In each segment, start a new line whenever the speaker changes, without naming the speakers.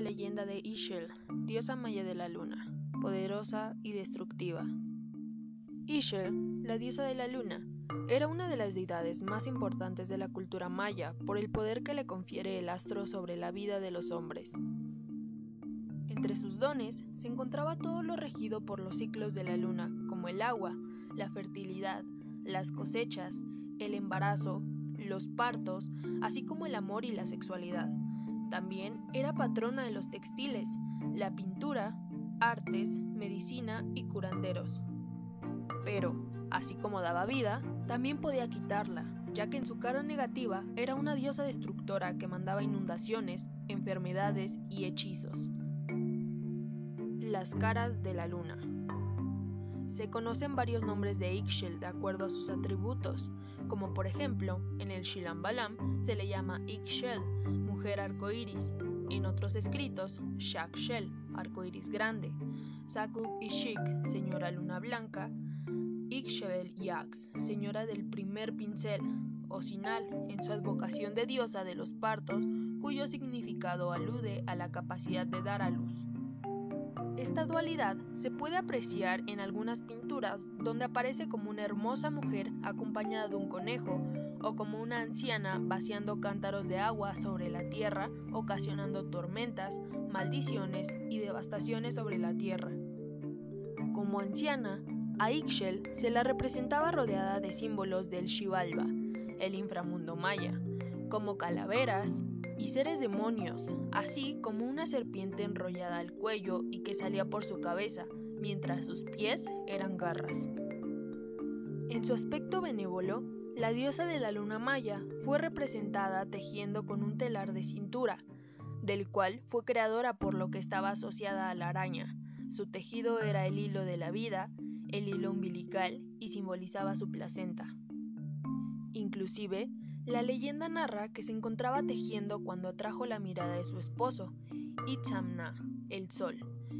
leyenda de Ishel, diosa maya de la luna, poderosa y destructiva. Ishel, la diosa de la luna, era una de las deidades más importantes de la cultura maya por el poder que le confiere el astro sobre la vida de los hombres. Entre sus dones se encontraba todo lo regido por los ciclos de la luna, como el agua, la fertilidad, las cosechas, el embarazo, los partos, así como el amor y la sexualidad. También era patrona de los textiles, la pintura, artes, medicina y curanderos. Pero, así como daba vida, también podía quitarla, ya que en su cara negativa era una diosa destructora que mandaba inundaciones, enfermedades y hechizos. Las caras de la luna. Se conocen varios nombres de Ixchel de acuerdo a sus atributos, como por ejemplo, en el Shilambalam se le llama Ixchel, mujer arcoíris, en otros escritos, Shakshel, arcoíris grande, Sakuk Ishik, señora luna blanca, Ixchel Yax, señora del primer pincel, o Sinal, en su advocación de diosa de los partos, cuyo significado alude a la capacidad de dar a luz. Esta dualidad se puede apreciar en algunas pinturas donde aparece como una hermosa mujer acompañada de un conejo o como una anciana vaciando cántaros de agua sobre la tierra, ocasionando tormentas, maldiciones y devastaciones sobre la tierra. Como anciana, a Ixchel se la representaba rodeada de símbolos del Xibalba, el inframundo maya, como calaveras, y seres demonios, así como una serpiente enrollada al cuello y que salía por su cabeza, mientras sus pies eran garras. En su aspecto benévolo, la diosa de la luna maya fue representada tejiendo con un telar de cintura, del cual fue creadora por lo que estaba asociada a la araña. Su tejido era el hilo de la vida, el hilo umbilical y simbolizaba su placenta. Inclusive, la leyenda narra que se encontraba tejiendo cuando atrajo la mirada de su esposo, Itzamna, el sol,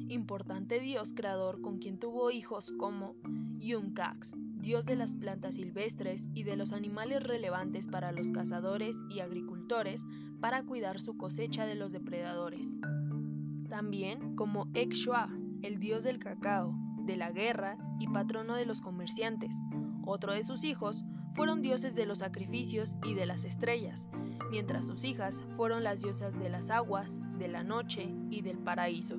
importante dios creador con quien tuvo hijos como Yumkax, dios de las plantas silvestres y de los animales relevantes para los cazadores y agricultores para cuidar su cosecha de los depredadores. También como Ekshua, el dios del cacao, de la guerra y patrono de los comerciantes. Otro de sus hijos fueron dioses de los sacrificios y de las estrellas, mientras sus hijas fueron las diosas de las aguas, de la noche y del paraíso.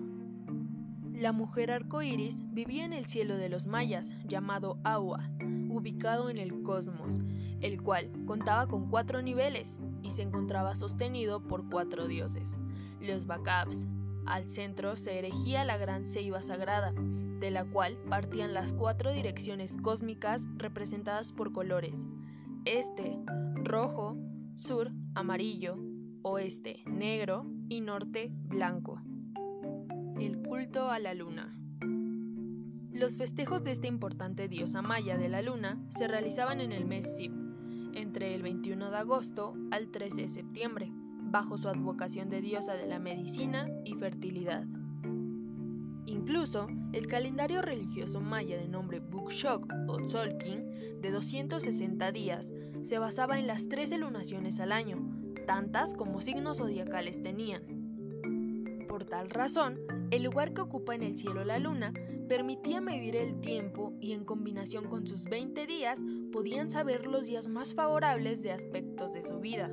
La mujer arcoíris vivía en el cielo de los mayas, llamado Agua, ubicado en el cosmos, el cual contaba con cuatro niveles y se encontraba sostenido por cuatro dioses, los Bacabs. Al centro se erigía la gran ceiba sagrada, de la cual partían las cuatro direcciones cósmicas representadas por colores, este, rojo, sur, amarillo, oeste, negro y norte, blanco. El culto a la luna. Los festejos de esta importante diosa maya de la luna se realizaban en el mes Sib, entre el 21 de agosto al 13 de septiembre, bajo su advocación de diosa de la medicina y fertilidad. Incluso, el calendario religioso maya de nombre Bukshok o Tzolkin, de 260 días, se basaba en las 13 lunaciones al año, tantas como signos zodiacales tenían. Por tal razón, el lugar que ocupa en el cielo la luna permitía medir el tiempo y en combinación con sus 20 días podían saber los días más favorables de aspectos de su vida.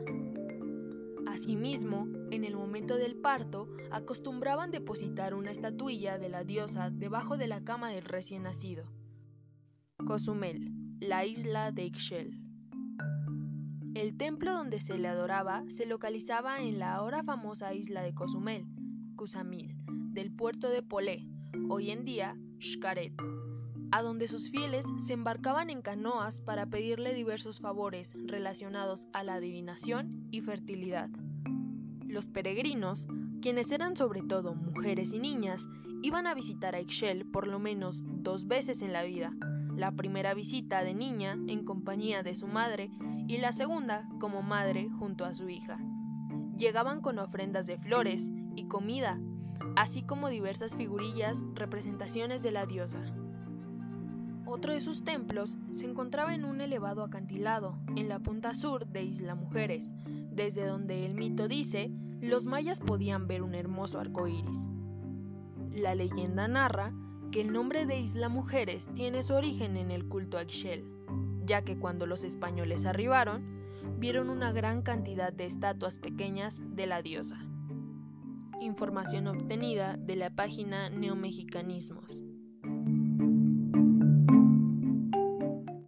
Asimismo, en el momento del parto, acostumbraban depositar una estatuilla de la diosa debajo de la cama del recién nacido. Cozumel, la isla de Ixchel. El templo donde se le adoraba se localizaba en la ahora famosa isla de Cozumel, Cusamil, del puerto de Polé, hoy en día Xcaret, a donde sus fieles se embarcaban en canoas para pedirle diversos favores relacionados a la adivinación y fertilidad. Los peregrinos, quienes eran sobre todo mujeres y niñas, iban a visitar a Ixchel por lo menos dos veces en la vida. La primera visita de niña en compañía de su madre y la segunda como madre junto a su hija. Llegaban con ofrendas de flores y comida, así como diversas figurillas, representaciones de la diosa. Otro de sus templos se encontraba en un elevado acantilado, en la punta sur de Isla Mujeres, desde donde el mito dice los mayas podían ver un hermoso arco iris. La leyenda narra que el nombre de Isla Mujeres tiene su origen en el culto a Ixchel, ya que cuando los españoles arribaron, vieron una gran cantidad de estatuas pequeñas de la diosa. Información obtenida de la página Neomexicanismos.